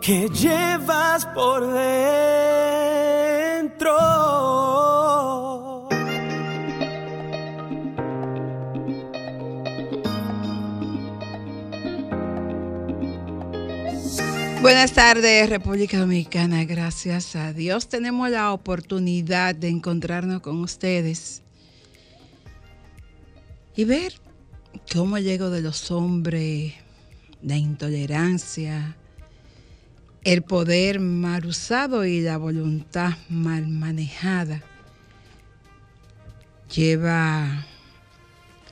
que llevas por dentro. Buenas tardes, República Dominicana. Gracias a Dios tenemos la oportunidad de encontrarnos con ustedes y ver cómo llego de los hombres, la intolerancia, el poder mal usado y la voluntad mal manejada lleva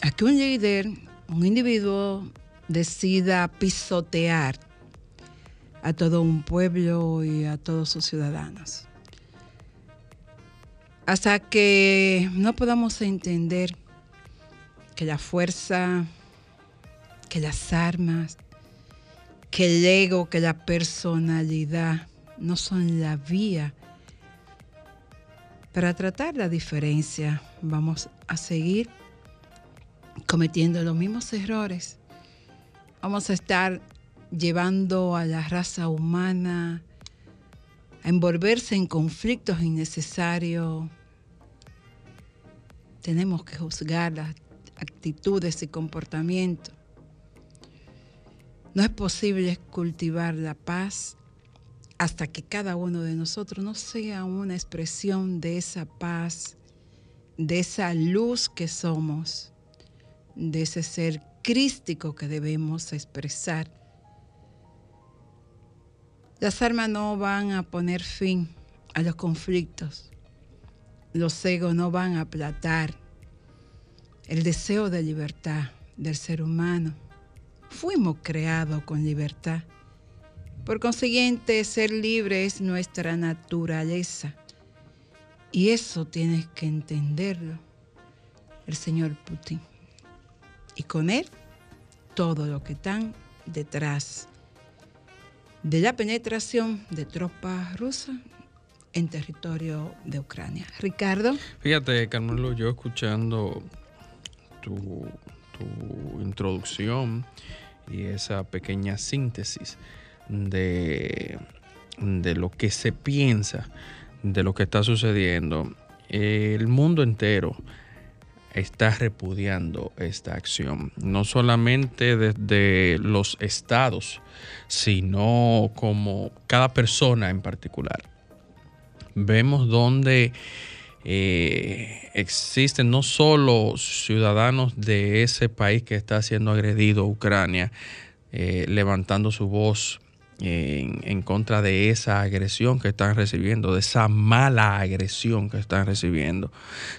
a que un líder, un individuo, decida pisotear a todo un pueblo y a todos sus ciudadanos. Hasta que no podamos entender que la fuerza, que las armas, que el ego, que la personalidad no son la vía para tratar la diferencia. Vamos a seguir cometiendo los mismos errores. Vamos a estar llevando a la raza humana a envolverse en conflictos innecesarios. Tenemos que juzgar las actitudes y comportamientos. No es posible cultivar la paz hasta que cada uno de nosotros no sea una expresión de esa paz, de esa luz que somos, de ese ser crístico que debemos expresar. Las armas no van a poner fin a los conflictos. Los egos no van a aplatar el deseo de libertad del ser humano. Fuimos creados con libertad. Por consiguiente, ser libre es nuestra naturaleza. Y eso tienes que entenderlo el señor Putin. Y con él, todo lo que están detrás de la penetración de tropas rusas en territorio de Ucrania. Ricardo. Fíjate, Carmelo, yo escuchando tu, introducción y esa pequeña síntesis de, de lo que se piensa, de lo que está sucediendo, el mundo entero está repudiando esta acción, no solamente desde los estados, sino como cada persona en particular. Vemos donde eh, existen no solo ciudadanos de ese país que está siendo agredido, Ucrania, eh, levantando su voz en, en, contra de esa agresión que están recibiendo, de esa mala agresión que están recibiendo,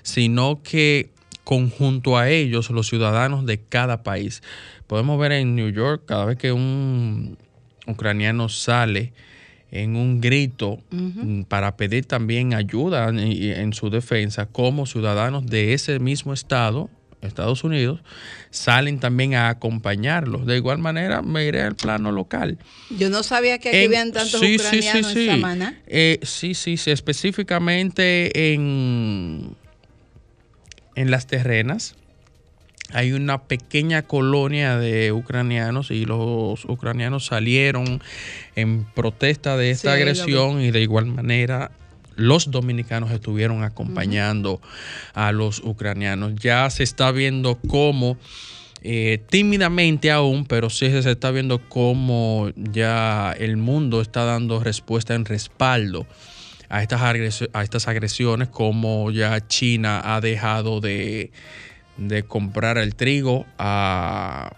sino que conjunto a ellos los ciudadanos de cada país. Podemos ver en New York cada vez que un ucraniano sale en un grito uh -huh. para pedir también ayuda en, en, su defensa, como ciudadanos de ese mismo estado, Estados Unidos, salen también a acompañarlos. De igual manera, me iré al plano local. Yo no sabía que aquí en, habían tantos sí, ucranianos sí, sí, en Samaná. Eh, sí, sí, sí, específicamente en en las terrenas. Hay una pequeña colonia de ucranianos y los ucranianos salieron en protesta de esta sí, agresión y de igual manera los dominicanos estuvieron acompañando uh -huh. a los ucranianos. Ya se está viendo cómo, eh, tímidamente aún, pero sí se está viendo cómo ya el mundo está dando respuesta en respaldo a estas, agres a estas agresiones, como ya China ha dejado de, de comprar el trigo a,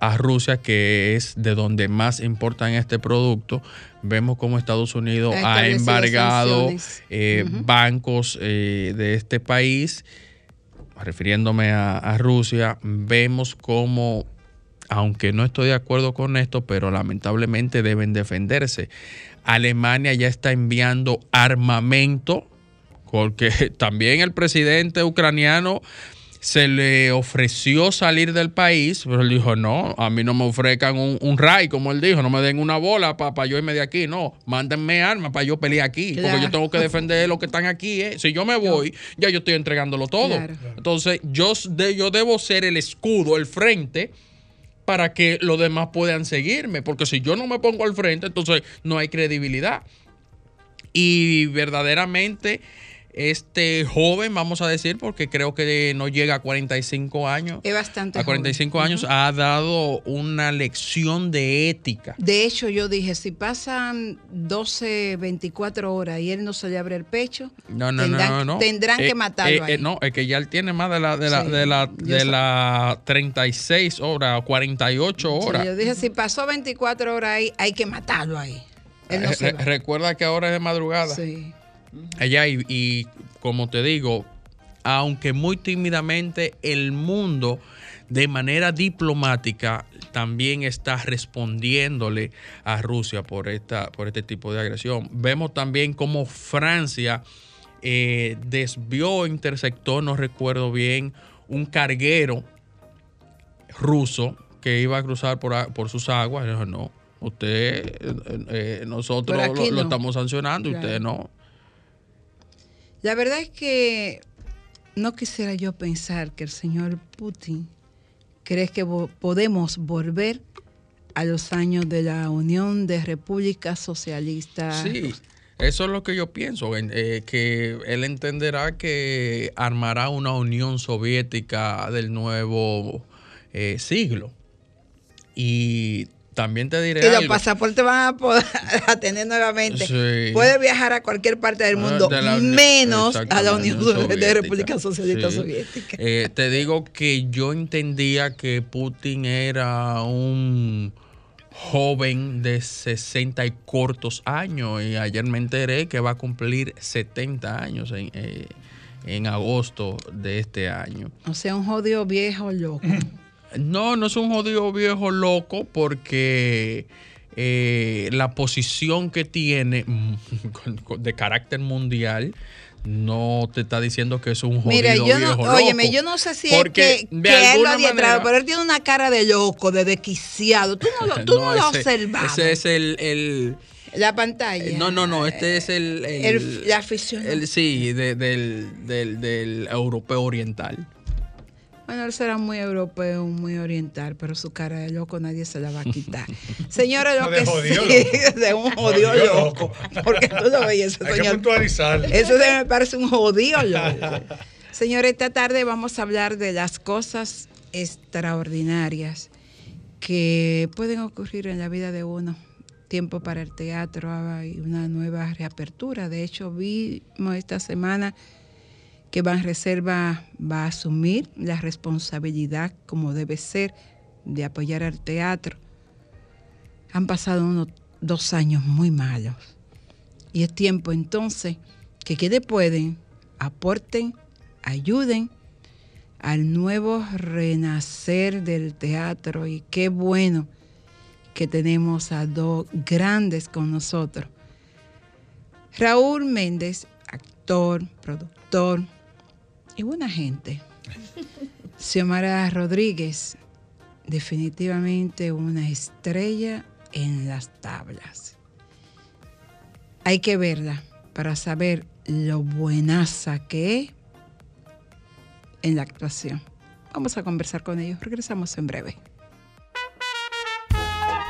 a, Rusia, que es de donde más importan este producto. Vemos como Estados Unidos ha embargado eh, uh -huh. bancos eh, de este país, refiriéndome a, a Rusia. Vemos cómo aunque no estoy de acuerdo con esto, pero lamentablemente deben defenderse. Alemania ya está enviando armamento, porque también el presidente ucraniano se le ofreció salir del país, pero él dijo, no, a mí no me ofrezcan un, un ray, como él dijo, no me den una bola para yo irme de aquí, no, mándenme armas para yo pelear aquí, porque yo tengo que defender lo que están aquí. ¿eh? Si yo me voy, ya yo estoy entregándolo todo. Entonces, yo, yo debo ser el escudo, el frente, para que los demás puedan seguirme, porque si yo no me pongo al frente, entonces no hay credibilidad. Y verdaderamente este joven, vamos a decir, porque creo que no llega a 45 años. Es bastante. A 45 años ha dado una lección de ética. De hecho, yo dije, si pasan 12, 24 horas y él no se le abre el pecho, no, no, tendrán, no, no, tendrán que Eh, matarlo. eh, eh, ahí. no, es que ya él tiene más de la, de la, de la, de la 36 horas o 48 Sí, horas. yo dije, si pasó 24 horas ahí, hay que matarlo ahí. Él no Eh, se re- va. recuerda que ahora es de madrugada. Sí. Allá y, y como te digo, aunque muy tímidamente el mundo de manera diplomática también está respondiéndole a Rusia por esta por este tipo de agresión. Vemos también cómo Francia eh, desvió, interceptó, no recuerdo bien, un carguero ruso que iba a cruzar por, por sus aguas. No, usted, eh, eh, nosotros lo, estamos sancionando, Claro. usted no. La verdad es que no quisiera yo pensar que el señor Putin cree que podemos volver a los años de la Unión de Repúblicas Socialistas. Sí, eso es lo que yo pienso, en- eh, que él entenderá que armará una Unión Soviética del nuevo eh, siglo. Y también te diré Y los algo. pasaportes van a poder a tener nuevamente. Sí. Puede viajar a cualquier parte del Ah, mundo, de la Unión- menos a la Unión Unión de Soviética. República Socialista Sí. Soviética. Eh, te digo que yo entendía que Putin era un joven de 60 y cortos años y ayer me enteré que va a cumplir 70 años en, eh, en agosto de este año. O sea, un jodido viejo loco. No, no es un jodido viejo loco porque eh, la posición que tiene mm, de carácter mundial no te está diciendo que es un jodido Mira, yo viejo no, loco. óyeme, yo no sé si Porque es que, él lo alguna adiestrado, pero él tiene una cara de loco, de desquiciado. Tú no, lo- tú no, lo ese- observado. Ese es el, el- La pantalla. eh, no, no, no, este es el, el- El- la afición. el- sí, de- del, del, del europeo oriental. Bueno, él será muy europeo, muy oriental, pero su cara de loco nadie se la va a quitar. Señores, lo No, de que sí, de un jodido loco. Porque tú lo ves, ese Hay que señor. puntualizar. Eso se me parece un jodido loco. Señores, esta tarde vamos a hablar de las cosas extraordinarias que pueden ocurrir en la vida de uno. Tiempo para el teatro, hay una nueva reapertura. De hecho, vimos esta semana que Banreserva va a asumir la responsabilidad, como debe ser, de apoyar al teatro. Han pasado unos dos años muy malos. Y es tiempo entonces que quienes pueden, aporten, ayuden al nuevo renacer del teatro. Y qué bueno que tenemos a dos grandes con nosotros. Raúl Méndez, actor, productor y buena gente. Xiomara Rodríguez, definitivamente una estrella en las tablas. Hay que verla para saber lo buenaza que es en la actuación. Vamos a conversar con ellos. Regresamos en breve.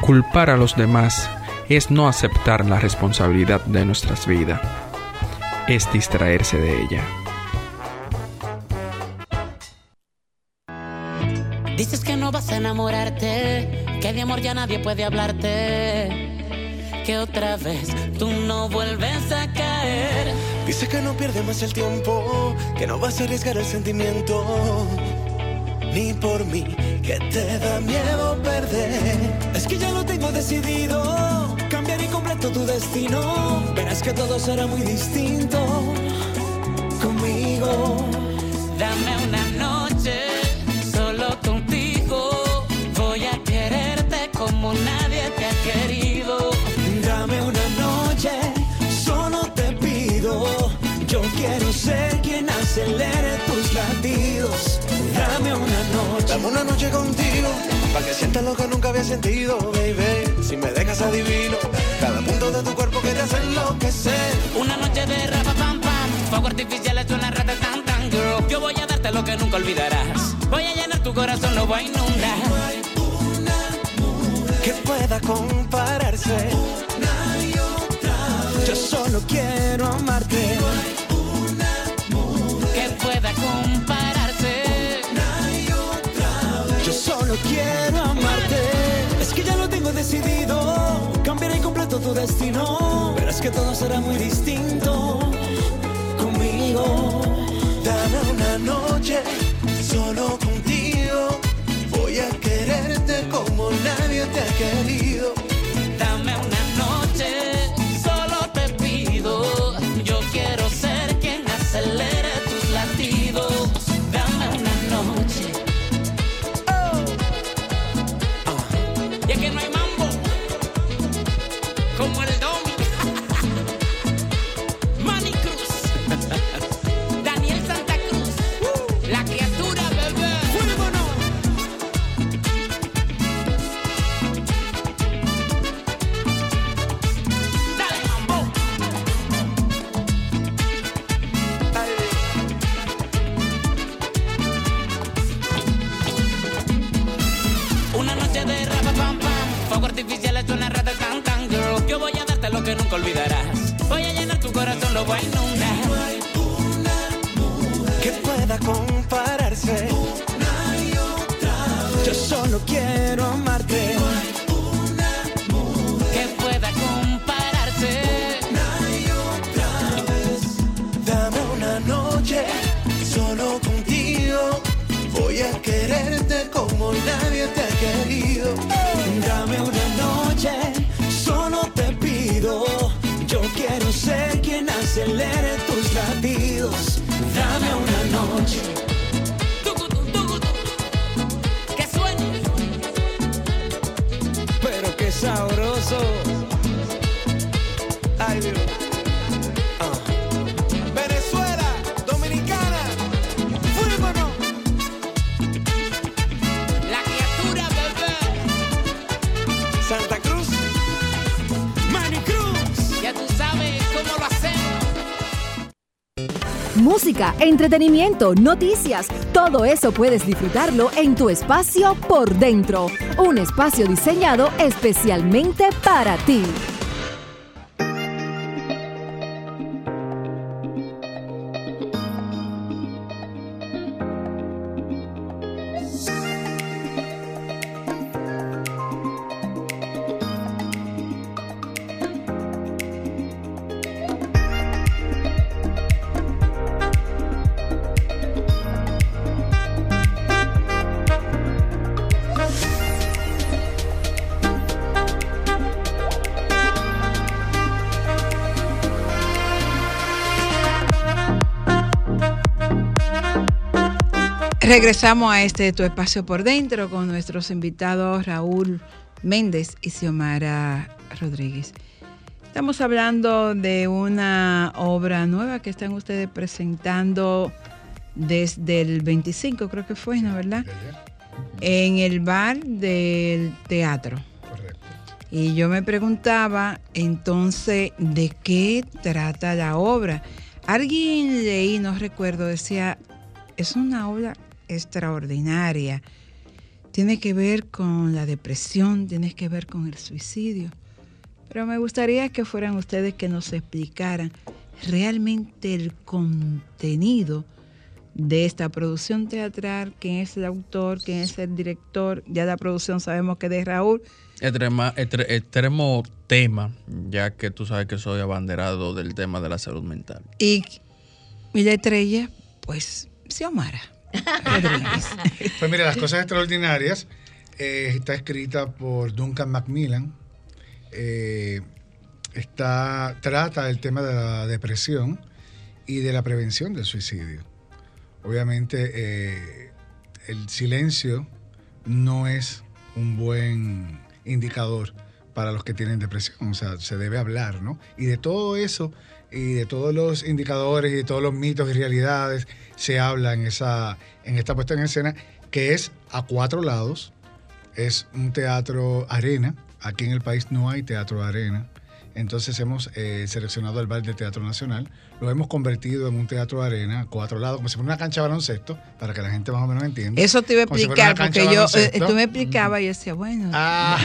Culpar a los demás es no aceptar la responsabilidad de nuestras vidas. Es distraerse de ella. Dices que no vas a enamorarte, que de amor ya nadie puede hablarte, que otra vez tú no vuelves a caer. Dice que no pierde más el tiempo, que no vas a arriesgar el sentimiento. Ni por mí, que te da miedo perder. Es que ya lo tengo decidido, cambiar y completo tu destino. Verás que todo será muy distinto conmigo. Dame una una noche contigo, para que sientas lo que nunca había sentido, baby. Si me dejas adivino, cada punto de tu cuerpo que te hace enloquecer. Una noche de rapa pam pam, fuego artificial es una rata tan tan girl. Yo voy a darte lo que nunca olvidarás. Voy a llenar tu corazón, lo voy a inundar. que pueda compararse. Yo solo quiero amarte. Que pueda compararse. Solo quiero amarte. Es que ya lo tengo decidido. Cambiaré completo tu destino. Pero es que todo será muy distinto conmigo. Dame una noche solo contigo. Voy a quererte como nadie te ha querido. Entretenimiento, noticias, todo eso puedes disfrutarlo en tu espacio por dentro. Un espacio diseñado especialmente para ti. Regresamos a este Tu Espacio por Dentro con nuestros invitados Raúl Méndez y Xiomara Rodríguez. Estamos hablando de una obra nueva que están ustedes presentando desde el 25, creo que fue, ¿no? ¿Verdad? En el bar del teatro. Correcto. Y yo me preguntaba entonces de qué trata la obra. Alguien leí, no recuerdo, decía, es una obra extraordinaria. Tiene que ver con la depresión, tiene que ver con el suicidio. Pero me gustaría que fueran ustedes que nos explicaran realmente el contenido de esta producción teatral, quién es el autor, quién es el director. Ya la producción sabemos que es de Raúl, Extrema- extre- extremo tema, ya que tú sabes que soy abanderado del tema de la salud mental. Y mi estrella, pues, Xiomara. Pues mira, las cosas extraordinarias eh, está escrita por Duncan Macmillan. Eh, está, trata el tema de la depresión y de la prevención del suicidio. Obviamente, eh, el silencio no es un buen indicador para los que tienen depresión. O sea, se debe hablar, ¿no? Y de todo eso, y de todos los indicadores, y de todos los mitos y realidades, se habla en, esa, en esta puesta en escena que es a cuatro lados. Es un teatro arena. Aquí en el país no hay teatro arena. Entonces hemos eh, seleccionado el bar del Teatro Nacional, lo hemos convertido en un teatro de arena, cuatro lados, como si fuera una cancha de baloncesto, para que la gente más o menos entienda. Eso te iba a si explicar, porque yo, eh, tú me explicabas y yo decía, bueno, Ah,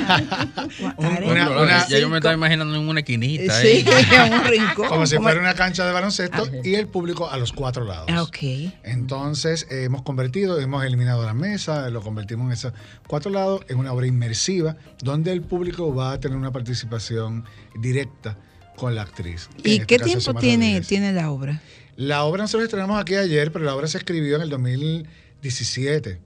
una- ya yo me estaba imaginando en una esquinita. sí, en un rincón. como si fuera una cancha de baloncesto y el público a los cuatro lados. Ah, ok. Entonces eh, hemos convertido, hemos eliminado la mesa, lo convertimos en esos cuatro lados en una obra inmersiva donde el público va a tener una participación directa con la actriz. ¿Y este qué tiempo tiene, tiene la obra? La obra nosotros estrenamos aquí ayer, pero la obra se escribió en el 2017.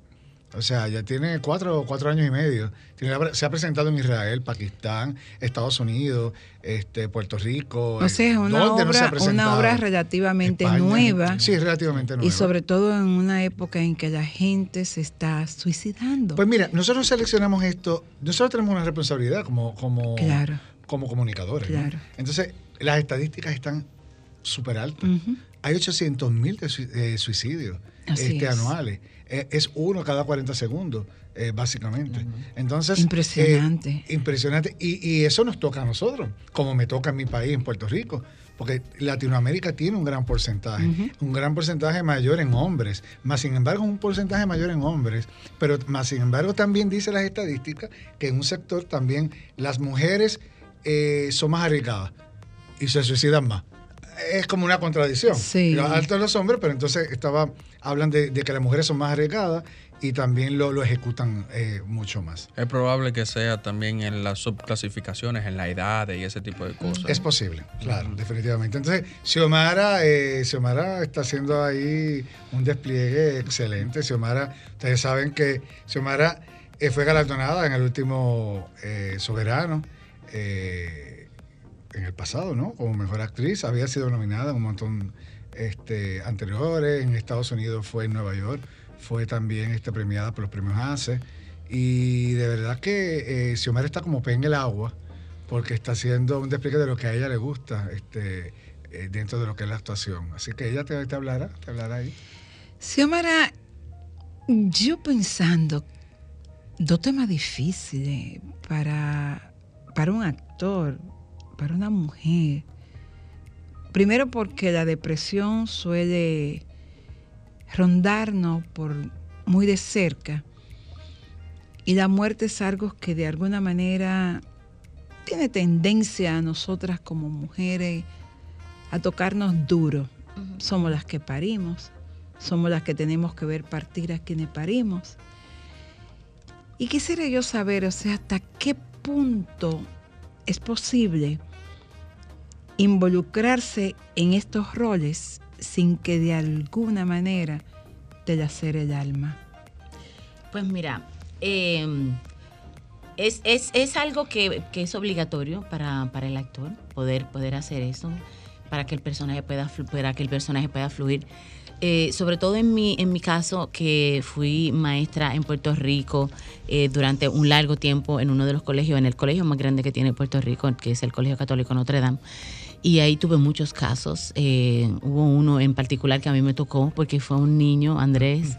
O sea, ya tiene cuatro, cuatro años y medio. Tiene se ha presentado en Israel, Pakistán, Estados Unidos, este, Puerto Rico. O sea, es una ¿Dónde no se ha obra, una obra relativamente España. nueva Sí, relativamente nueva. y sobre todo en una época en que la gente se está suicidando. Pues mira, nosotros seleccionamos esto, nosotros tenemos una responsabilidad como, como, Claro. Como comunicadores. ¿no? Claro. Entonces, las estadísticas están súper altas. Hay 800 mil suicidios Así este, es. anuales. Eh, es uno cada 40 segundos, eh, básicamente. Entonces, Impresionante. eh, impresionante. Y, y eso nos toca a nosotros, como me toca en mi país, en Puerto Rico. Porque Latinoamérica tiene un gran porcentaje, un gran porcentaje mayor en hombres, más sin embargo un porcentaje mayor en hombres, pero más sin embargo también dice las estadísticas que en un sector también las mujeres eh, son más arriesgadas y se suicidan más. Es como una contradicción. Sí. Lo alto de los hombres, pero entonces estaba hablan de, de que las mujeres son más arriesgadas y también lo, lo ejecutan eh, mucho más. Es probable que sea también en las subclasificaciones, en la edad y ese tipo de cosas. Es posible, claro, definitivamente. Entonces, Xiomara, eh, Xiomara está haciendo ahí un despliegue excelente. Xiomara, ustedes saben que Xiomara eh, fue galardonada en el último eh, Soberano, eh, en el pasado, ¿no? Como mejor actriz. Había sido nominada en un montón este, anteriores. En Estados Unidos fue en Nueva York. Fue también este, premiada por los premios ACE. Y de verdad que eh, Xiomara está como pez en el agua porque está haciendo un despliegue de lo que a ella le gusta este, eh, dentro de lo que es la actuación. Así que ella te, te hablará, te hablará ahí. Xiomara, yo pensando, dos temas difíciles para, para un actor, para una mujer. Primero porque la depresión suele rondarnos por muy de cerca y la muerte es algo que de alguna manera tiene tendencia a nosotras como mujeres a tocarnos duro. Somos las que parimos, somos las que tenemos que ver partir a quienes parimos. Y quisiera yo saber, o sea, hasta qué punto es posible involucrarse en estos roles sin que de alguna manera te lacere el alma. Pues mira, eh, es, es- es algo que, que es obligatorio para, para el actor poder, poder hacer eso, para que el personaje pueda, para que el personaje pueda fluir. Eh, sobre todo en mi, en mi caso, que fui maestra en Puerto Rico eh, durante un largo tiempo en uno de los colegios, en el colegio más grande que tiene Puerto Rico, que es el Colegio Católico Notre Dame. Y ahí tuve muchos casos. Eh, hubo uno en particular que a mí me tocó porque fue un niño, Andrés,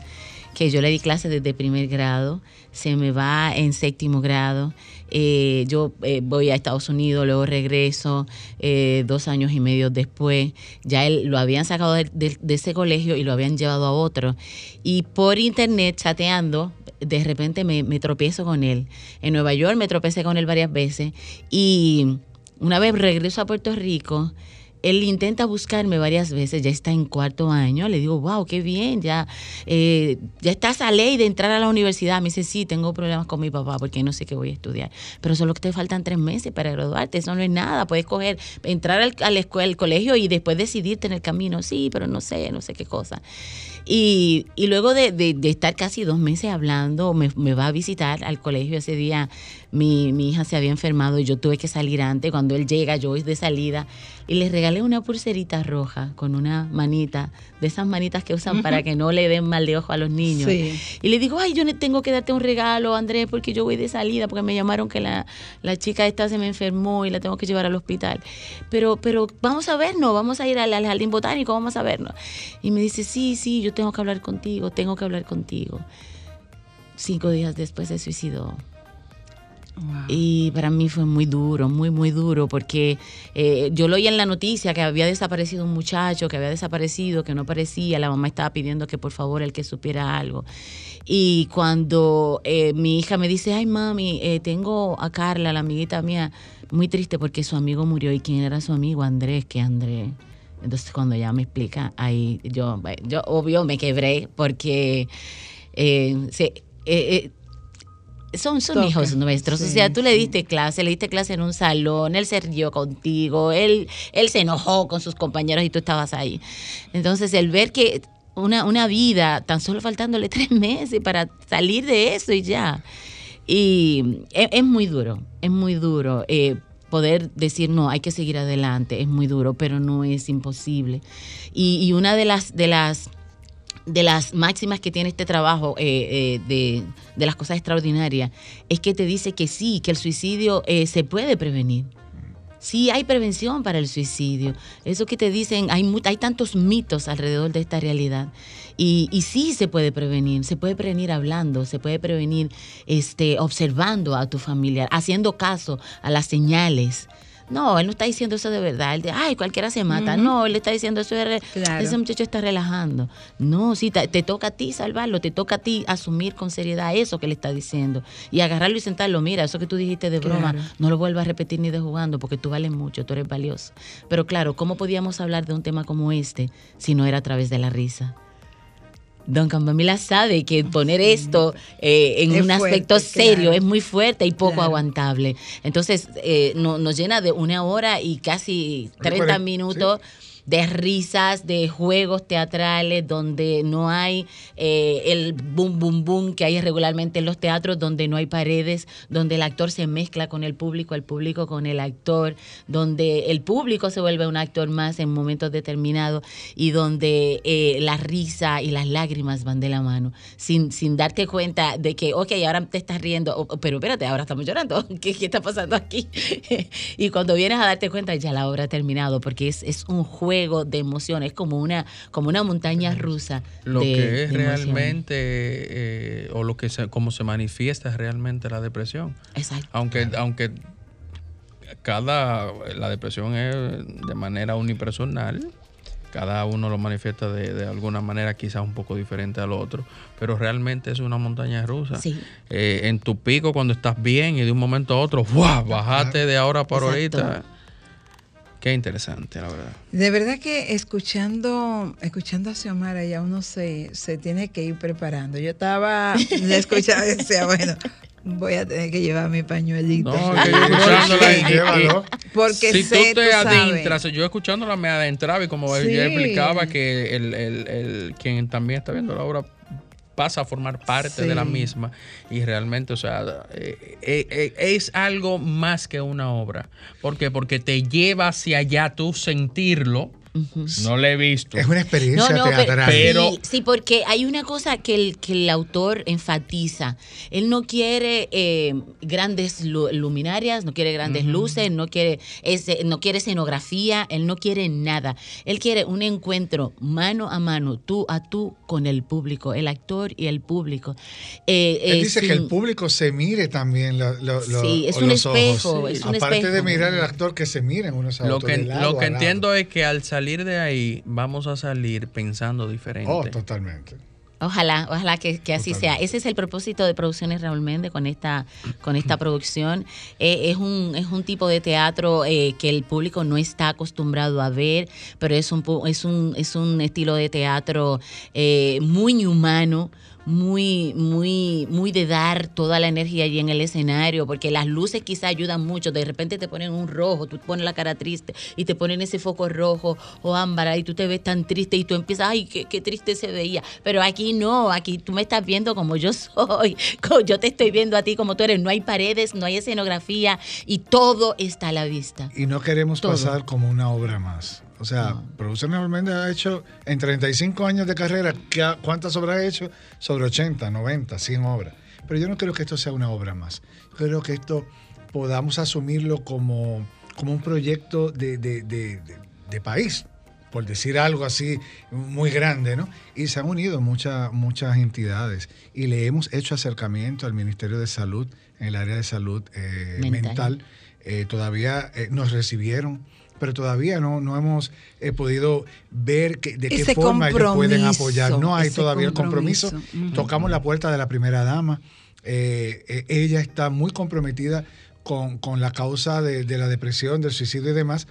que yo le di clase desde primer grado, se me va en séptimo grado, eh, yo eh, voy a Estados Unidos, luego regreso eh, dos años y medio después, ya él lo habían sacado de ese colegio y lo habían llevado a otro. Y por internet, chateando, de repente me, me tropiezo con él. En Nueva York me tropecé con él varias veces y una vez regreso a Puerto Rico, él intenta buscarme varias veces, ya está en cuarto año, le digo, wow, qué bien, ya, eh, ya estás a ley de entrar a la universidad. Me dice, sí, tengo problemas con mi papá porque no sé qué voy a estudiar. Pero solo que te faltan tres meses para graduarte, eso no es nada, puedes coger, entrar al, a la escuela, al colegio y después decidirte en el camino, sí, pero no sé, no sé qué cosa. Y, y luego de, de- de estar casi dos meses hablando, me, me va a visitar al colegio. Ese día mi, mi hija se había enfermado y yo tuve que salir antes. Cuando él llega, yo voy de salida y le regalé una pulserita roja con una manita, de esas manitas que usan para que no le den mal de ojo a los niños. Sí. Y le digo, ay, yo tengo que darte un regalo, Andrés, porque yo voy de salida, porque me llamaron que la, la chica esta se me enfermó y la tengo que llevar al hospital. Pero, pero vamos a vernos, vamos a ir al, al jardín botánico, vamos a vernos. Y me dice, sí, sí, yo tengo que hablar contigo, tengo que hablar contigo. cinco días después se suicidó. Wow. Y para mí fue muy duro, muy, muy duro, porque eh, yo lo oí en la noticia que había desaparecido un muchacho, que había desaparecido, que no aparecía, la mamá estaba pidiendo que por favor el que supiera algo. Y cuando eh, mi hija me dice, ay mami, eh, tengo a Carla, la amiguita mía, muy triste porque su amigo murió. ¿Y quién era su amigo? Andrés, que Andrés. Entonces cuando ella me explica, ahí yo, yo obvio me quebré porque eh, se- eh, eh, son, son Toca, hijos nuestros. o sea, tú le diste clase, le diste clase en un salón, él se rió contigo, él, él se enojó con sus compañeros y tú estabas ahí. Entonces, el ver que una, una vida, tan solo faltándole tres meses para salir de eso y ya. Y es, es muy duro, es muy duro. eh, poder decir no, hay que seguir adelante, es muy duro, pero no es imposible. Y, una de las, de las de las máximas que tiene este trabajo eh, eh, de, de las cosas extraordinarias es que te dice que sí, que el suicidio eh, se puede prevenir. Sí, hay prevención para el suicidio. Eso que te dicen, hay, hay tantos mitos alrededor de esta realidad. Y, y sí se puede prevenir, se puede prevenir hablando, se puede prevenir este, observando a tu familiar, haciendo caso a las señales. No, él no está diciendo eso de verdad. Él de, ay, cualquiera se mata. No, él está diciendo eso de Claro. Ese muchacho está relajando. No, sí, te, te toca a ti salvarlo, te toca a ti asumir con seriedad eso que le está diciendo. Y agarrarlo y sentarlo. Mira, eso que tú dijiste de broma, Claro. no lo vuelvas a repetir ni de jugando, porque tú vales mucho, tú eres valioso. Pero claro, ¿cómo podíamos hablar de un tema como este si no era a través de la risa? Don Campamila sabe que poner esto eh, en Es un fuerte, aspecto serio claro. es muy fuerte y poco Claro. aguantable. Entonces, eh, no- nos llena de una hora y casi 30 cuarenta, minutos de risas, de juegos teatrales, donde no hay eh, el boom, boom, boom que hay regularmente en los teatros, donde no hay paredes, donde el actor se mezcla con el público, el público con el actor, donde el público se vuelve un actor más en momentos determinados y donde eh, la risa y las lágrimas van de la mano, sin, sin darte cuenta de que, ok, ahora te estás riendo, pero espérate, ahora estamos llorando, ¿qué, qué está pasando aquí? y cuando vienes a darte cuenta, ya la obra ha terminado, porque es, es un juego de emociones, es como una, como una montaña rusa. Lo de- que es de realmente, eh, o lo que se, como se manifiesta realmente la depresión. Exacto. Aunque, aunque cada, la depresión es de manera unipersonal, cada uno lo manifiesta de, de alguna manera quizás un poco diferente al otro, pero realmente es una montaña rusa. Sí. Eh, en tu pico cuando estás bien y de un momento a otro, ¡buah! bajaste de ahora para Exacto. ahorita. Qué interesante, la verdad. De verdad que escuchando, escuchando a Xiomara ya uno se, se tiene que ir preparando. Yo estaba escuchando y decía, bueno, voy a tener que llevar mi pañuelito. No, que yo escuchándola y- Llévalo. Porque si sé, tú te tú sabes. adentras, yo escuchándola me adentraba y como Sí. ella explicaba que el, el- el- quien también está viendo la obra pasa a formar parte de la misma y realmente, o sea, eh, eh, eh, es algo más que una obra. ¿Por qué? Porque te lleva hacia allá tú sentirlo. No lo he visto. Es una experiencia No, no, pero, teatral. Pero- sí, sí, porque hay una cosa que el, que el autor enfatiza. Él no quiere eh, grandes lu- luminarias, no quiere grandes luces, no quiere, ese, no quiere escenografía, él no quiere nada. Él quiere un encuentro mano a mano, tú a tú con el público, el actor y el público. Eh, Él eh, dice que el público se mire también lo- lo- lo- Sí, es un los espejo, ojos. es un Aparte espejo. de mirar al actor, que se miren unos a Lo otros. que, lado lo que entiendo es que al salir de ahí vamos a salir pensando diferente. Oh, totalmente. Ojalá, ojalá que, que así sea. Ese es el propósito de Producciones Raúl Méndez con esta, con esta producción. Eh, es, un, es un tipo de teatro eh, que el público no está acostumbrado a ver, pero es un, es un, es un estilo de teatro eh, muy humano. Muy, muy, muy de dar toda la energía allí en el escenario, porque las luces quizá ayudan mucho. De repente te ponen un rojo, tú pones la cara triste y te ponen ese foco rojo o ámbar y tú te ves tan triste y tú empiezas, ay, qué, qué triste se veía. Pero aquí no, aquí tú me estás viendo como yo soy, como yo te estoy viendo a ti como tú eres. No hay paredes, no hay escenografía y todo está a la vista. Y no queremos Todo. pasar como una obra más. O sea, No. Producciones Raúl Méndez ha hecho en 35 años de carrera, ¿qué ha- ¿cuántas obras ha hecho? Sobre 80, 90, 100 obras. Pero yo no creo que esto sea una obra más. Creo que esto podamos asumirlo como, como un proyecto de, de- de- de- de país. por decir algo así muy grande, ¿no? Y se han unido muchas, muchas entidades y le hemos hecho acercamiento al Ministerio de Salud en el área de salud eh, Mental. mental. Eh, todavía eh, nos recibieron, pero todavía no, no hemos eh, podido ver que- de qué Ese forma ellos pueden compromiso, apoyar. No hay todavía el compromiso. compromiso. Ujú. Tocamos la puerta de la primera dama. Eh, eh, ella está muy comprometida con, con la causa de, de la depresión, del suicidio y demás.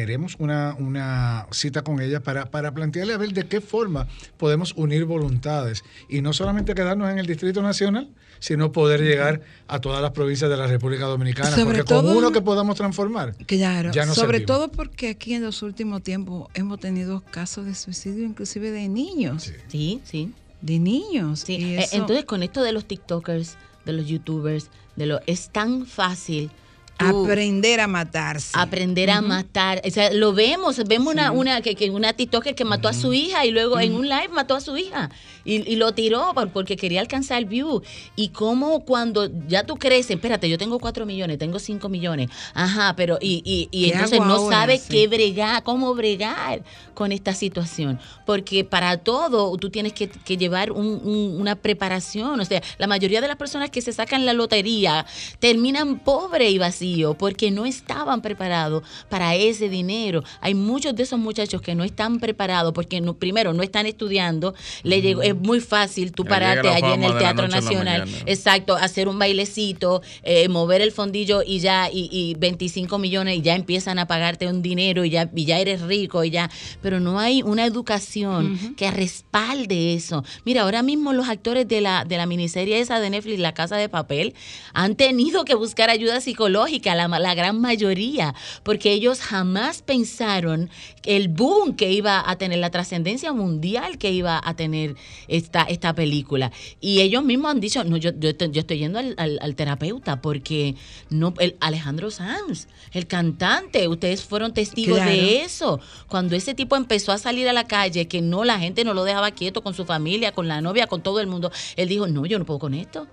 Queremos una, una cita con ella para, para plantearle a ver de qué forma podemos unir voluntades y no solamente quedarnos en el Distrito Nacional, sino poder llegar a todas las provincias de la República Dominicana. Sobre porque todo- con uno que podamos transformar, Claro, ya no sobre servimos. todo porque aquí en los últimos tiempos hemos tenido casos de suicidio inclusive de niños, Sí, sí. de niños. Sí, y eso- entonces con esto de los TikTokers, de los YouTubers, de lo es tan fácil aprender a matarse. aprender a matar. O sea, lo vemos, vemos una, una, que, que una TikToker que mató a su hija y luego en un live mató a su hija y, y lo tiró por- porque quería alcanzar view. Y cómo cuando ya tú creces, espérate, yo tengo cuatro millones, tengo cinco millones, ajá, pero y, y, y ¿Qué entonces no ahora? sabes Sí. qué bregar, cómo bregar con esta situación. Porque para todo tú tienes que, que llevar un- un- una preparación. O sea, la mayoría de las personas que se sacan la lotería terminan pobre y vacío porque no estaban preparados para ese dinero. Hay muchos de esos muchachos que no están preparados porque no, primero no están estudiando. Le llegó, muy fácil tú pararte allí en el Teatro Nacional. Exacto, hacer un bailecito, eh, mover el fondillo y ya, y, y 25 millones y ya empiezan a pagarte un dinero y ya, y ya eres rico y ya. Pero no hay una educación que respalde eso. Mira, ahora mismo los actores de la, de la miniserie esa de Netflix, La Casa de Papel, han tenido que buscar ayuda psicológica, la, ma- la gran mayoría, porque ellos jamás pensaron el boom que iba a tener, la trascendencia mundial que iba a tener esta, esta película. Y ellos mismos han dicho, no, yo, yo, estoy- yo estoy yendo al, al- al terapeuta porque no, el Alejandro Sanz, el cantante, ustedes fueron testigos Claro. de eso. Cuando ese tipo empezó a salir a la calle, que no, la gente no lo dejaba quieto con su familia, con la novia, con todo el mundo, él dijo, no, yo no puedo con esto.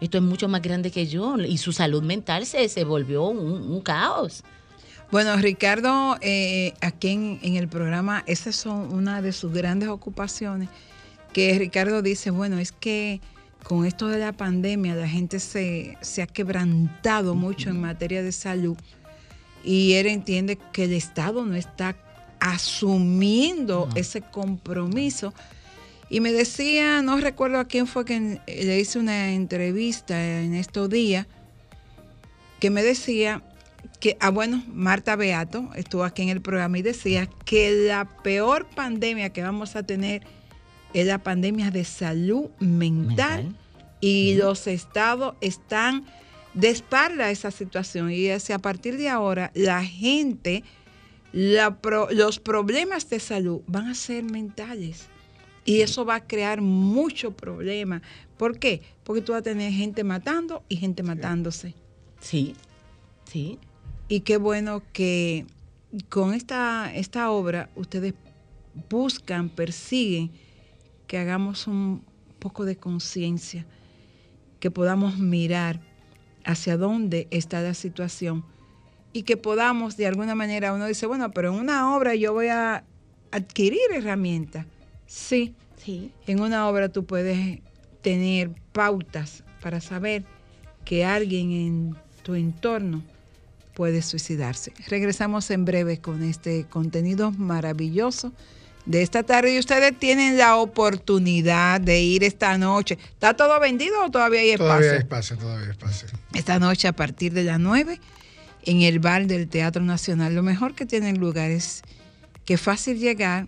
Esto es mucho más grande que yo. Y su salud mental se, se volvió un, un caos. Bueno, Ricardo, eh, aquí en, en el programa, esas son una de sus grandes ocupaciones, que Ricardo dice, bueno, es que con esto de la pandemia la gente se, se ha quebrantado mucho en materia de salud y él entiende que el Estado no está asumiendo ese compromiso. Y me decía, no recuerdo a quién fue que le hice una entrevista en estos días, que me decía que, ah, bueno, Marta Beato estuvo aquí en el programa y decía que la peor pandemia que vamos a tener la pandemia de salud mental, Mental. y los estados están de espalda a esa situación y es a partir de ahora la gente, la pro- los problemas de salud van a ser mentales y eso va a crear mucho problema. ¿Por qué? Porque tú vas a tener gente matando y gente matándose. Sí, sí. Y qué bueno que con esta, esta obra ustedes buscan, persiguen que hagamos un poco de conciencia, que podamos mirar hacia dónde está la situación y que podamos de alguna manera, uno dice, bueno, pero en una obra yo voy a adquirir herramientas. Sí, Sí. en una obra tú puedes tener pautas para saber que alguien en tu entorno puede suicidarse. Regresamos en breve con este contenido maravilloso de esta tarde y ustedes tienen la oportunidad de ir esta noche. ¿Está todo vendido o todavía hay espacio? Todavía hay espacio, todavía hay espacio. esta noche a partir de las 9 en el bar del Teatro Nacional. Lo mejor que tiene el lugar es que es fácil llegar,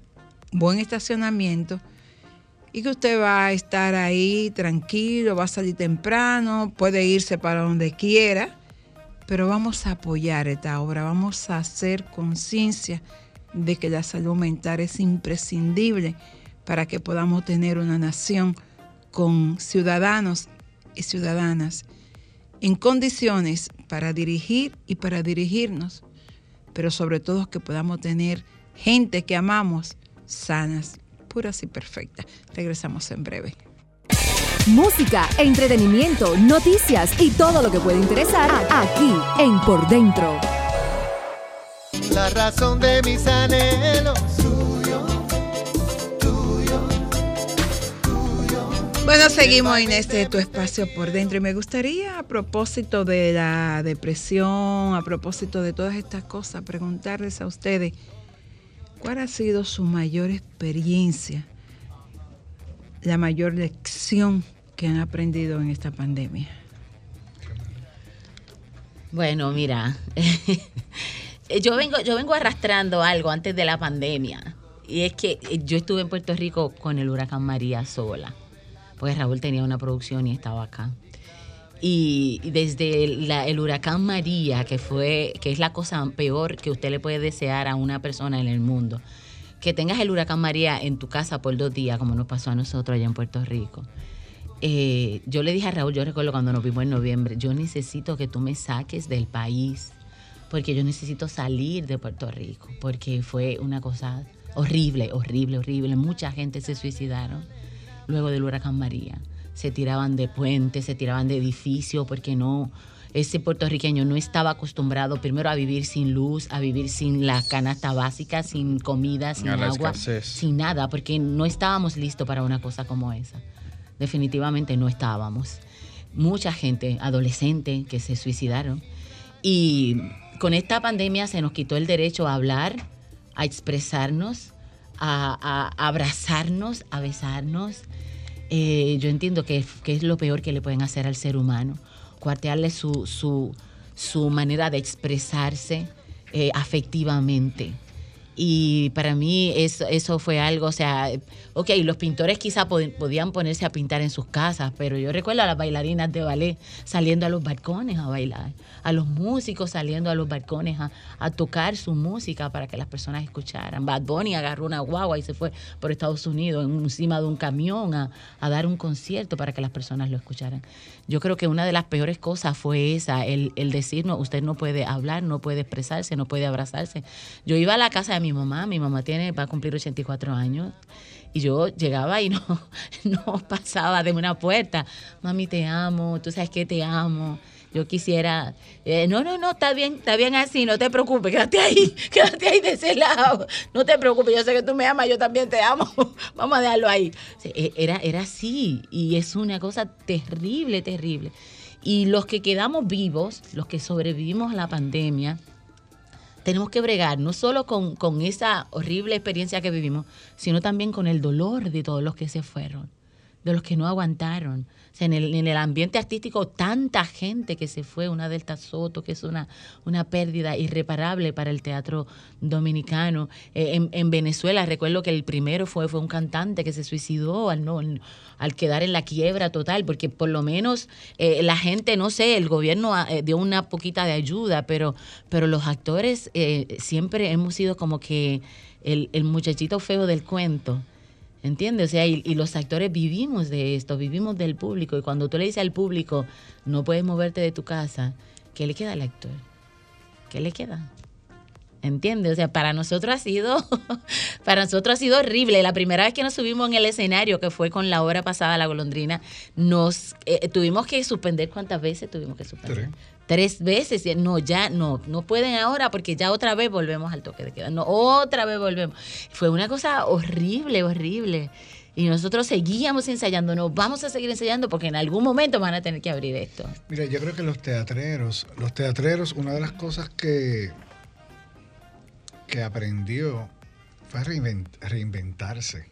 buen estacionamiento y que usted va a estar ahí tranquilo, va a salir temprano, puede irse para donde quiera, pero vamos a apoyar esta obra, vamos a hacer conciencia de que la salud mental es imprescindible para que podamos tener una nación con ciudadanos y ciudadanas en condiciones para dirigir y para dirigirnos, pero sobre todo que podamos tener gente que amamos sanas, puras y perfectas. Regresamos en breve. Música, entretenimiento, noticias y todo lo que puede interesar aquí en Por Dentro la razón de mis anhelos. Tuyo, tuyo, tuyo. Bueno, seguimos en este tu espacio por dentro y me gustaría a propósito de la depresión, a propósito de todas estas cosas, preguntarles a ustedes, ¿cuál ha sido su mayor experiencia, la mayor lección que han aprendido en esta pandemia? Bueno, mira, yo vengo, yo vengo arrastrando algo antes de la pandemia. Y es que yo estuve en Puerto Rico con el huracán María sola. Porque Raúl tenía una producción y estaba acá. Y desde el huracán María, que fue, que es la cosa peor que usted le puede desear a una persona en el mundo, que tengas el huracán María en tu casa por dos días, como nos pasó a nosotros allá en Puerto Rico. Eh, yo le dije a Raúl, yo recuerdo cuando nos vimos en noviembre, yo necesito que tú me saques del país, porque yo necesito salir de Puerto Rico, porque fue una cosa horrible, horrible, horrible. Mucha gente se suicidaron luego del huracán María. Se tiraban de puentes, se tiraban de edificios, porque no, ese puertorriqueño no estaba acostumbrado primero a vivir sin luz, a vivir sin la canasta básica, sin comida, sin agua, escasez. sin nada, porque no estábamos listos para una cosa como esa. Definitivamente no estábamos. Mucha gente, adolescente, que se suicidaron. Y con esta pandemia se nos quitó el derecho a hablar, a expresarnos, a, abrazarnos, a besarnos. Eh, yo entiendo que, que es lo peor que le pueden hacer al ser humano, cuartearle su, su, su manera de expresarse eh, afectivamente. Y para mí eso, eso fue algo, o sea, ok, los pintores quizá pod- podían ponerse a pintar en sus casas, pero yo recuerdo a las bailarinas de ballet saliendo a los balcones a bailar, a los músicos saliendo a los balcones a, tocar su música para que las personas escucharan. Bad Bunny agarró una guagua y se fue por Estados Unidos en- encima de un camión a, dar un concierto para que las personas lo escucharan. Yo creo que una de las peores cosas fue esa, el, el decirnos, usted no puede hablar, no puede expresarse, no puede abrazarse. Yo iba a la casa de mi mamá, mi mamá tiene, va a cumplir 84 años, y yo llegaba y no, no pasaba de una puerta. Mami, te amo, tú sabes que te amo. Yo quisiera, eh, no, no, no, está bien, está bien así, no te preocupes, quédate ahí, quédate ahí de ese lado, no te preocupes, yo sé que tú me amas, yo también te amo, vamos a dejarlo ahí. E- Era, era así, y es una cosa terrible, terrible. Y los que quedamos vivos, los que sobrevivimos a la pandemia, tenemos que bregar no solo con, con esa horrible experiencia que vivimos, sino también con el dolor de todos los que se fueron, de los que no aguantaron. O sea, en el, en el ambiente artístico, tanta gente que se fue, una Delta Soto, que es una, una pérdida irreparable para el teatro dominicano. Eh, en, en Venezuela, recuerdo que el primero fue, fue un cantante que se suicidó al, no, al quedar en la quiebra total, porque por lo menos eh, la gente, no sé, el gobierno ah, eh, dio una poquita de ayuda, pero, pero los actores eh, siempre hemos sido como que el muchachito feo del cuento. ¿Entiendes? O sea, y, y los actores vivimos de esto, vivimos del público. Y cuando tú le dices al público, no puedes moverte de tu casa, ¿qué le queda al actor? ¿Qué le queda? ¿Entiendes? O sea, para nosotros ha sido, para nosotros ha sido horrible. La primera vez que nos subimos en el escenario, que fue con la obra pasada, La Golondrina, nos eh, tuvimos que suspender. ¿Cuántas veces tuvimos que suspender? Tres veces. Y No, ya no, no pueden ahora porque ya otra vez volvemos al toque de queda. No, otra vez volvemos. Fue una cosa horrible, horrible. Y nosotros seguíamos ensayando, no vamos a seguir ensayando porque en algún momento van a tener que abrir esto. Mira, yo creo que los teatreros, los teatreros, una de las cosas que, que aprendió fue reinvent- reinventarse.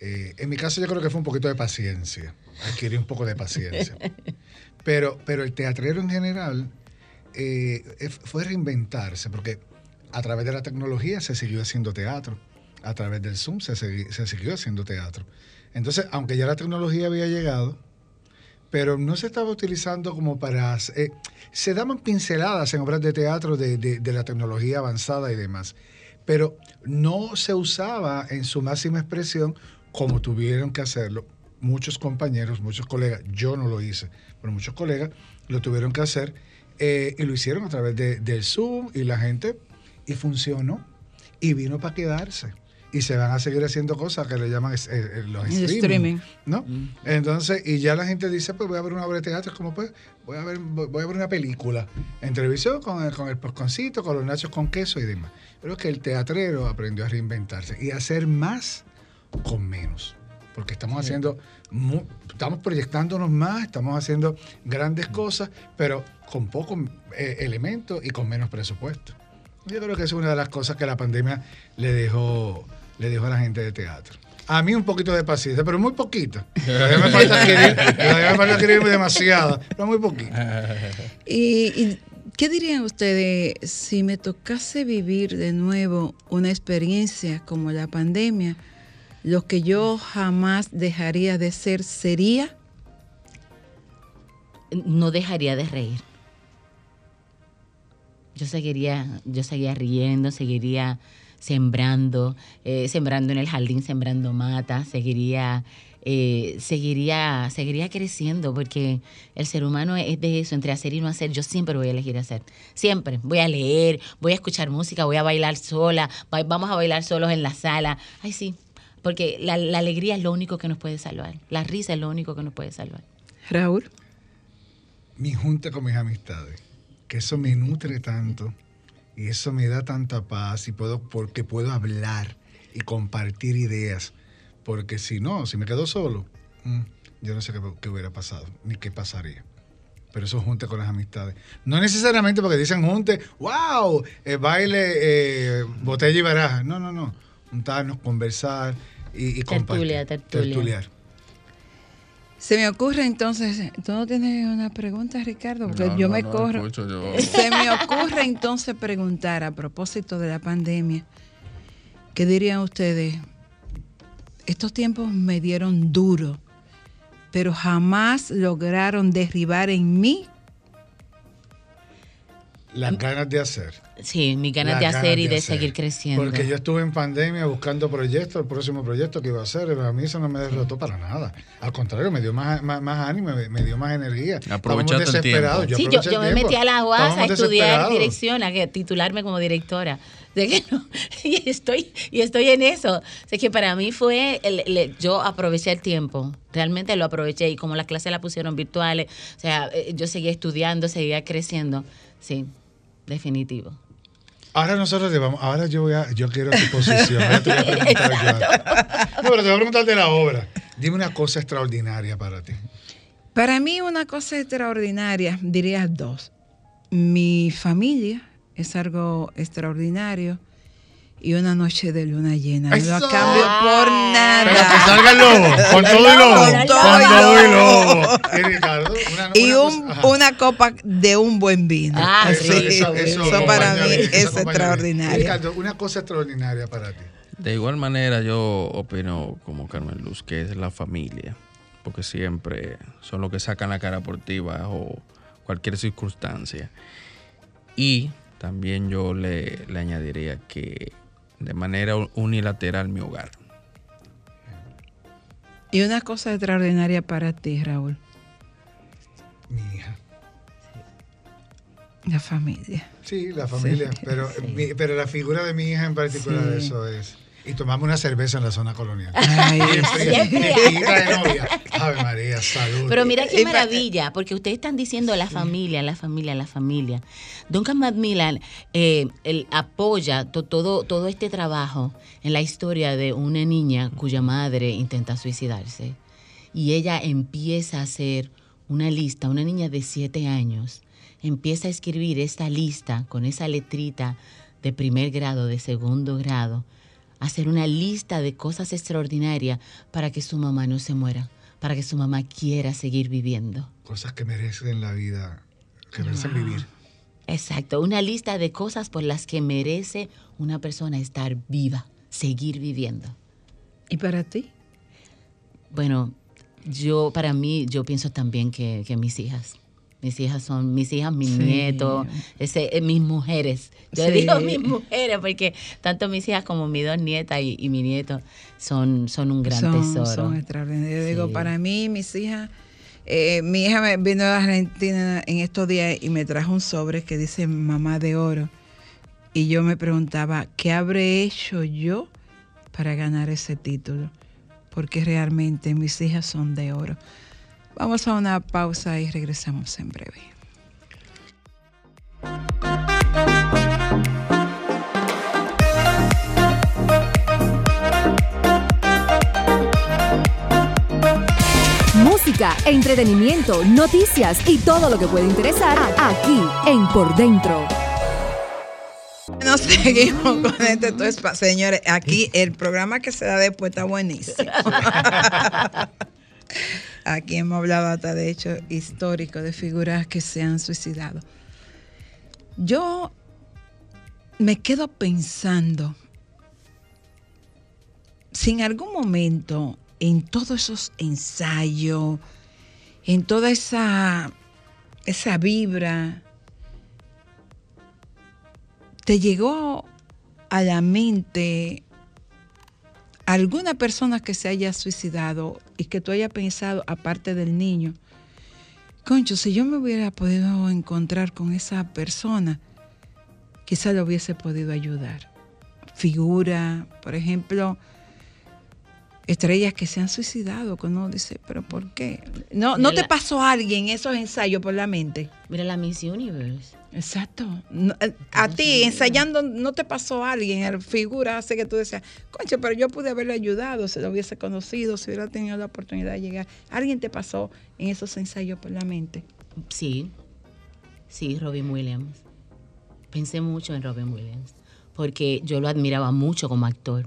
Eh, en mi caso yo creo que fue un poquito de paciencia, adquirí un poco de paciencia. Pero, pero el teatrero en general eh, fue reinventarse, porque a través de la tecnología se siguió haciendo teatro, a través del Zoom se, siguió haciendo teatro. Entonces, aunque ya la tecnología había llegado, pero no se estaba utilizando como para... eh, se daban pinceladas en obras de teatro de la tecnología avanzada y demás, pero no se usaba en su máxima expresión como tuvieron que hacerlo muchos compañeros, muchos colegas, yo no lo hice, pero muchos colegas lo tuvieron que hacer eh, y lo hicieron a través de- del Zoom y la gente, y funcionó, y vino para quedarse. Y se van a seguir haciendo cosas que le llaman eh, eh, los El streaming, streaming. ¿no? Entonces, y ya la gente dice, pues voy a ver una obra de teatro, como pues, voy a ver, voy voy a ver una película en televisión con el, con el posconcito, con los nachos con queso y demás. Creo que el teatrero aprendió a reinventarse y a hacer más con menos. Porque estamos haciendo, estamos proyectándonos más, estamos haciendo grandes cosas, pero con pocos eh, elementos y con menos presupuesto. Yo creo que es una de las cosas que la pandemia le dejó, le dejó a la gente de teatro. A mí un poquito de paciencia, pero muy poquito. Todavía me falta adquirir, todavía me falta adquirir demasiada, pero muy poquito. ¿Y, y qué dirían ustedes si me tocase vivir de nuevo una experiencia como la pandemia? Lo que yo jamás dejaría de ser sería no dejaría de reír. Yo seguiría, yo seguiría riendo, seguiría sembrando, eh, sembrando en el jardín, sembrando matas, seguiría, eh, seguiría, seguiría creciendo, porque el ser humano es de eso, entre hacer y no hacer. Yo siempre voy a elegir hacer, siempre. Voy a leer, voy a escuchar música, voy a bailar sola, vamos a bailar solos en la sala. Ay, sí, porque la, la alegría es lo único que nos puede salvar, la risa es lo único que nos puede salvar. Raúl. mi junta con mis amistades, que eso me nutre tanto y eso me da tanta paz y puedo porque puedo hablar y compartir ideas, porque si no, si me quedo solo, mm, yo no sé qué, qué hubiera pasado ni qué pasaría. Pero eso junte con las amistades. No necesariamente porque dicen junte, wow, eh, baile, eh, botella y baraja. No, no, no. Juntarnos, conversar y, y. Tertulia, tertulia. Tertuliar. Se me ocurre entonces, ¿tú no tienes una pregunta, Ricardo? Porque No, yo no, me no, corro. escucho, yo- Se me ocurre entonces preguntar a propósito de la pandemia, ¿qué dirían ustedes? Estos tiempos me dieron duro, pero jamás lograron derribar en mí. Las ganas de hacer. Sí, mis ganas Las de hacer y de de hacer. seguir creciendo. Porque yo estuve en pandemia buscando proyectos, el próximo proyecto que iba a hacer, pero a mí eso no me derrotó para nada. Al contrario, me dio más, más, más ánimo, me, me dio más energía. Estábamos el tiempo. sí, yo, aproveché yo me metí a la UAS a estudiar dirección, a que- titularme como directora. De que no, y estoy y estoy en eso. O sea, que para mí fue, el- el- yo aproveché el tiempo, realmente lo aproveché y como las clases la pusieron virtuales, o sea, eh, yo seguía estudiando, seguía creciendo. Sí, definitivo. Ahora nosotros le vamos, ahora yo voy a, yo quiero tu posición. Ahora te voy a preguntar yo. No, pero te voy a preguntar de la obra. Dime una cosa extraordinaria para ti. Para mí una cosa extraordinaria, diría dos. Mi familia es algo extraordinario y una noche de luna llena. No ¡Eso! lo cambio por nada. Pero que salga el lobo, con todo y lobo. Con Con todo y lobo. Y Ricardo, una, Y una un- cosa- ajá. una copa de un buen vino. Ah, Así, sí, eso, eso para mí eso es extraordinario. Ricardo, una cosa extraordinaria para ti. De igual manera yo opino como Carmen Luz, que es la familia, porque siempre son los que sacan la cara por ti bajo cualquier circunstancia. Y también yo le, le añadiría que de manera unilateral mi hogar. Y una cosa extraordinaria para ti, Raúl, Mi hija. la familia. Sí, la familia, pero, mi- pero la figura de mi hija en particular, Sí. eso es. Y tomamos una cerveza en la zona colonial. Ay, Bien sí. fría, fresquita de novia. Ave María, salud. Pero mira qué maravilla, porque ustedes están diciendo la familia, la familia, la familia. Duncan Macmillan eh, él apoya to- todo, todo este trabajo en la historia de una niña cuya madre intenta suicidarse. Y ella empieza a hacer una lista, una niña de siete años, empieza a escribir esta lista con esa letrita de primer grado, de segundo grado, hacer una lista de cosas extraordinarias para que su mamá no se muera, para que su mamá quiera seguir viviendo. Cosas que merecen la vida, que merecen vivir. Exacto, una lista de cosas por las que merece una persona estar viva, seguir viviendo. ¿Y para ti? Bueno, yo para mí, yo pienso también que, que mis hijas. Mis hijas son mis hijas, mis Sí. nietos, ese, eh, mis mujeres. Yo Sí. digo mis mujeres porque tanto mis hijas como mis dos nietas y, y mi nieto son, son un gran son, tesoro. son extraordinarios. Yo digo, para mí, mis hijas, eh, mi hija me vino de Argentina en estos días y me trajo un sobre que dice mamá de oro. Y yo me preguntaba, ¿qué habré hecho yo para ganar ese título? Porque realmente mis hijas son de oro. Vamos a una pausa y regresamos en breve. Música, entretenimiento, noticias y todo lo que puede interesar aquí en Por Dentro. Nos seguimos con este tu espacio. Señores, aquí el programa que se da después está buenísimo. Aquí hemos hablado hasta de hechos históricos de figuras que se han suicidado. Yo me quedo pensando si en algún momento en todos esos ensayos, en toda esa, esa vibra, te llegó a la mente alguna persona que se haya suicidado y que tú hayas pensado, aparte del niño, concho, si yo me hubiera podido encontrar con esa persona, quizá lo hubiese podido ayudar. Figura, por ejemplo, estrellas que se han suicidado, que uno dice, pero ¿por qué? No, ¿no te pasó a alguien esos ensayos por la mente? Mira la Miss Universe. Exacto. No, eh, a ti, ensayando, ¿no te pasó a alguien? El figura hace que tú decías, concha, pero yo pude haberle ayudado, si lo hubiese conocido, si hubiera tenido la oportunidad de llegar. ¿Alguien te pasó en esos ensayos por la mente? Sí, sí, Robin Williams. Pensé mucho en Robin Williams, porque yo lo admiraba mucho como actor.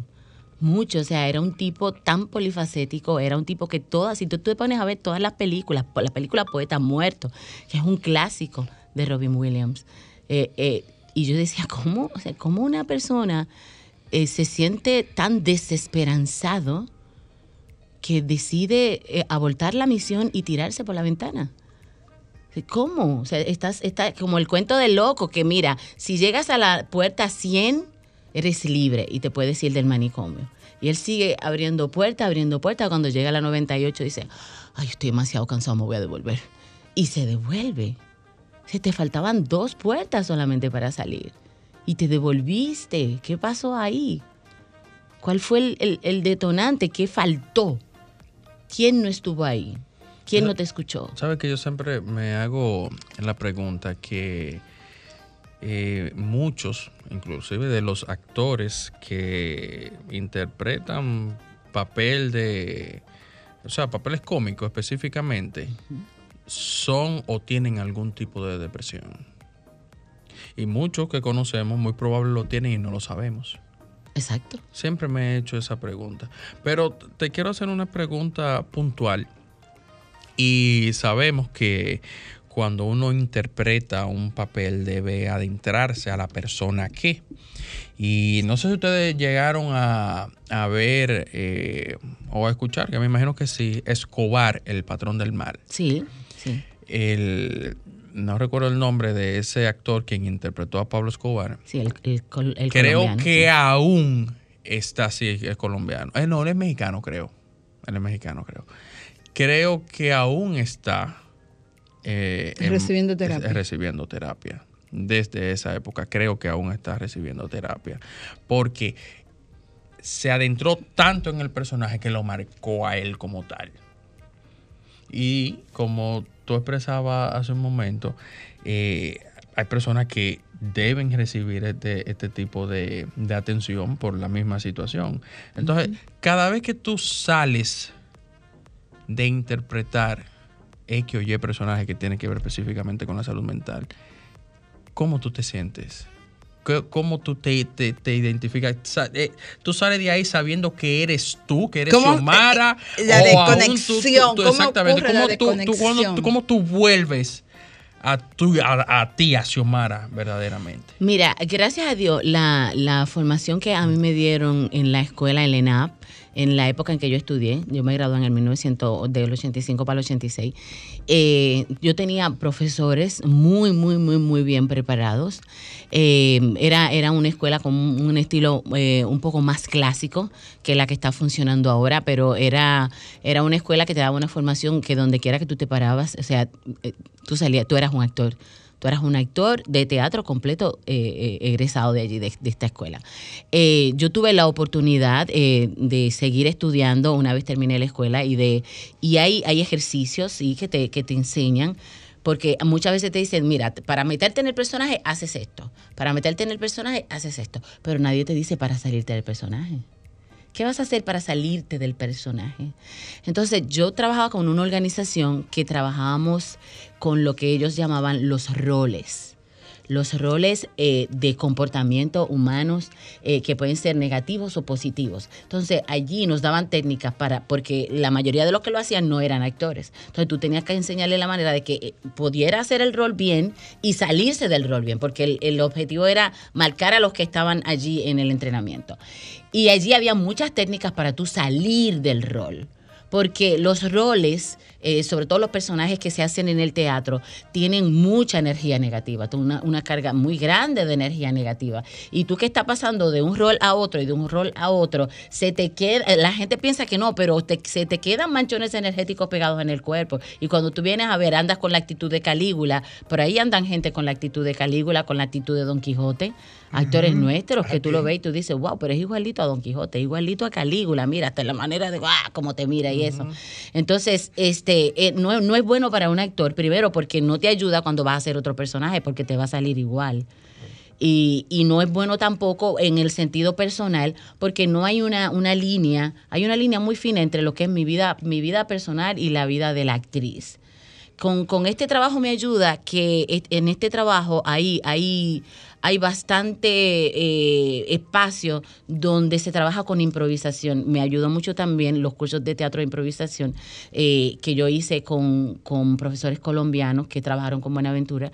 Mucho, o sea, era un tipo tan polifacético, era un tipo que todas, si tú, te pones a ver todas las películas, la película Poeta Muerto, que es un clásico de Robin Williams, eh, eh, y yo decía, ¿cómo, o sea, cómo una persona eh, se siente tan desesperanzado que decide abortar la misión y tirarse por la ventana? ¿Cómo? O sea, estás, está como el cuento del loco, que mira, si llegas a la puerta 100, eres libre y te puedes ir del manicomio. Y él sigue abriendo puerta, abriendo puerta. Cuando llega a la 98 dice, ay, estoy demasiado cansado, me voy a devolver. Y se devuelve. Se te faltaban dos puertas solamente para salir. Y te devolviste. ¿Qué pasó ahí? ¿Cuál fue el, el- el detonante? ¿Qué faltó? ¿Quién no estuvo ahí? ¿Quién no te escuchó? Sabes que yo siempre me hago la pregunta que eh, muchos, inclusive de los actores que interpretan papel de, o sea, papeles cómicos específicamente, son o tienen algún tipo de depresión. Y muchos que conocemos muy probable lo tienen y no lo sabemos. Exacto. Siempre me he hecho esa pregunta. Pero te quiero hacer una pregunta puntual. Y sabemos que cuando uno interpreta un papel debe adentrarse a la persona que. Y no sé si ustedes llegaron a, a ver eh, o a escuchar, que me imagino que sí, Escobar, el patrón del mal. Sí, sí. El, no recuerdo el nombre de ese actor quien interpretó a Pablo Escobar. Sí, el, el el creo que sí. aún está así, es colombiano. Eh, no, él es mexicano, creo. Él es mexicano, creo. Creo que aún está eh, en- Recibiendo terapia. recibiendo terapia. Desde esa época creo que aún está recibiendo terapia. Porque se adentró tanto en el personaje que lo marcó a él como tal. Y como tú expresabas hace un momento, eh, hay personas que deben recibir este, este tipo de, de atención por la misma situación. Entonces, cada vez que tú sales de interpretar X o Y personaje que tiene que ver específicamente con la salud mental, ¿cómo tú te sientes? ¿Qué- ¿Cómo tú te, te- te identificas? Eh, Tú sales de ahí sabiendo que eres tú, que eres ¿Cómo, Xiomara. eh, la tú- tú- desconexión, tú- ¿cómo exactamente. la ¿Cómo tú, vuelves a, tu, a, a ti, a Xiomara, verdaderamente? Mira, gracias a Dios, la, la formación que a mí me dieron en la escuela, en la ENAP, en la época en que yo estudié, yo me gradué en el 1900, del 85 para el 86, eh, yo tenía profesores muy, muy, muy, muy bien preparados. Eh, era, era una escuela con un, estilo eh, un poco más clásico que la que está funcionando ahora, pero era, era una escuela que te daba una formación que donde quiera que tú te parabas, o sea, eh, tú salías, tú eras un actor. Tú eras un actor de teatro completo eh, eh, egresado de allí, de, esta escuela. Eh, yo tuve la oportunidad de seguir estudiando una vez terminé la escuela y de y hay, hay ejercicios sí, que, te, que te enseñan porque muchas veces te dicen, mira, para meterte en el personaje haces esto, para meterte en el personaje haces esto, pero nadie te dice para salirte del personaje. ¿Qué vas a hacer para salirte del personaje? Entonces yo trabajaba con una organización que trabajábamos con lo que ellos llamaban los roles los roles eh, de comportamiento humanos eh, que pueden ser negativos o positivos. Entonces allí nos daban técnicas para, porque la mayoría de los que lo hacían no eran actores. Entonces tú tenías que enseñarle la manera de que eh, pudiera hacer el rol bien y salirse del rol bien, porque el, el objetivo era marcar a los que estaban allí en el entrenamiento. Y allí había muchas técnicas para tú salir del rol porque los roles, eh, sobre todo los personajes que se hacen en el teatro, tienen mucha energía negativa, una, una carga muy grande de energía negativa. Y tú que estás pasando de un rol a otro y de un rol a otro, se te queda, la gente piensa que no, pero te- se te quedan manchones energéticos pegados en el cuerpo. Y cuando tú vienes a ver, andas con la actitud de Calígula, por ahí andan gente con la actitud de Calígula, con la actitud de Don Quijote, actores nuestros que tú lo ves y tú dices, wow, pero es igualito a Don Quijote, igualito a Calígula, mira, hasta la manera de, ah, cómo te mira y eso. Entonces, este, eh, no, no es bueno para un actor, primero porque no te ayuda cuando vas a hacer otro personaje, porque te va a salir igual. Y, y no es bueno tampoco en el sentido personal, porque no hay una, una línea, hay una línea muy fina entre lo que es mi vida, mi vida personal y la vida de la actriz con, con este trabajo me ayuda que et- en este trabajo hay, hay, hay bastante eh, espacio donde se trabaja con improvisación. Me ayudó mucho también los cursos de teatro de improvisación eh, que yo hice con, con profesores colombianos que trabajaron con Buenaventura.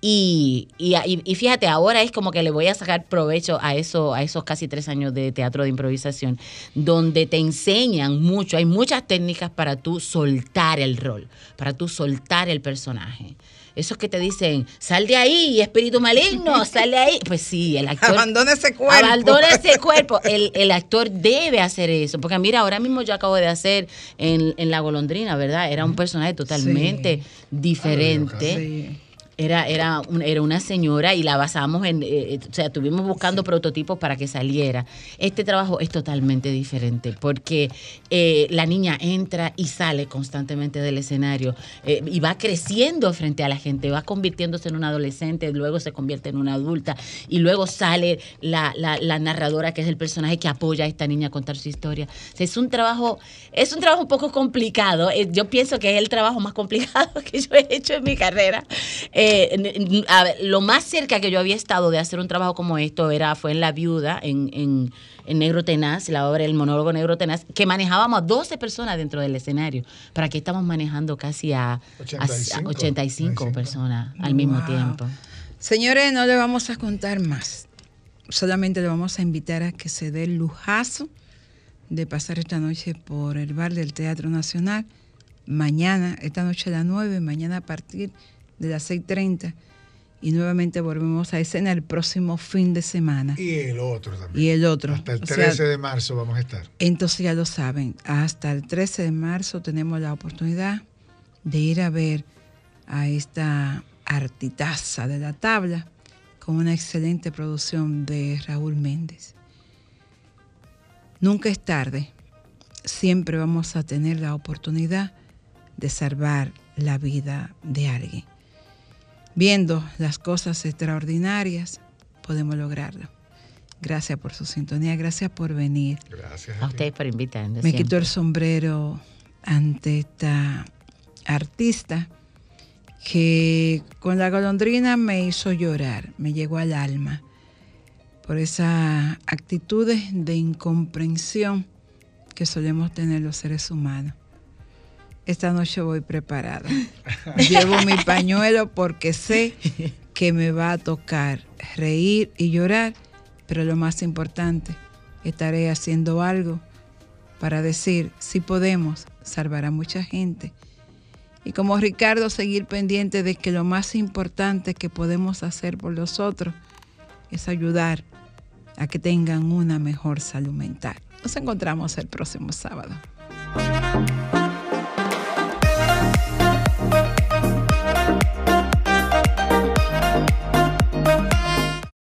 Y, y, fíjate, ahora es como que le voy a sacar provecho a, eso, a esos casi tres años de teatro de improvisación, donde te enseñan mucho, hay muchas técnicas para tú soltar el rol, para tú soltar el personaje. Esos que te dicen, sal de ahí, espíritu maligno, sal de ahí. Pues sí, el actor. Abandona ese cuerpo. Abandona ese cuerpo. El, el actor debe hacer eso. Porque mira, ahora mismo yo acabo de hacer en, en La Golondrina, ¿verdad? Era un personaje totalmente diferente. Sí. Era, era, un- era una señora y la basamos en, eh, o sea, estuvimos buscando prototipos para que saliera. Este trabajo es totalmente diferente porque eh, la niña entra y sale constantemente del escenario eh, y va creciendo frente a la gente, va convirtiéndose en una adolescente, luego se convierte en una adulta y luego sale la, la- la narradora que es el personaje que apoya a esta niña a contar su historia. O sea, es un trabajo, es un trabajo un poco complicado. Eh, Yo pienso que es el trabajo más complicado que yo he hecho en mi carrera. Eh, a ver, lo más cerca que yo había estado de hacer un trabajo como esto era fue en La Viuda, en, en, en Negro Tenaz, la obra El monólogo Negro Tenaz, que manejábamos a 12 personas dentro del escenario. Pero aquí estamos manejando casi a, a- a 85. 85 personas al mismo tiempo. Señores, no le vamos a contar más. Solamente le vamos a invitar a que se dé el lujazo de pasar esta noche por el bar del Teatro Nacional. Mañana, esta noche a las 9, mañana a partir de las 6.30. Y nuevamente volvemos a escena el próximo fin de semana. Y el otro también. Y el otro. Hasta el O sea, 13 de marzo vamos a estar. Entonces ya lo saben, hasta el 13 de marzo tenemos la oportunidad de ir a ver a esta artitaza de la tabla con una excelente producción de Raúl Méndez. Nunca es tarde, siempre vamos a tener la oportunidad de salvar la vida de alguien. Viendo las cosas extraordinarias, podemos lograrlo. Gracias por su sintonía, gracias por venir. Gracias. A ustedes por invitarme. Me quito el sombrero ante esta artista que con la golondrina me hizo llorar, me llegó al alma por esas actitudes de incomprensión que solemos tener los seres humanos. Esta noche voy preparada. Llevo mi pañuelo porque sé que me va a tocar reír y llorar, pero lo más importante, estaré haciendo algo para decir, si podemos, salvar a mucha gente. Y como Ricardo, seguir pendiente de que lo más importante que podemos hacer por los otros es ayudar a que tengan una mejor salud mental. Nos encontramos el próximo sábado.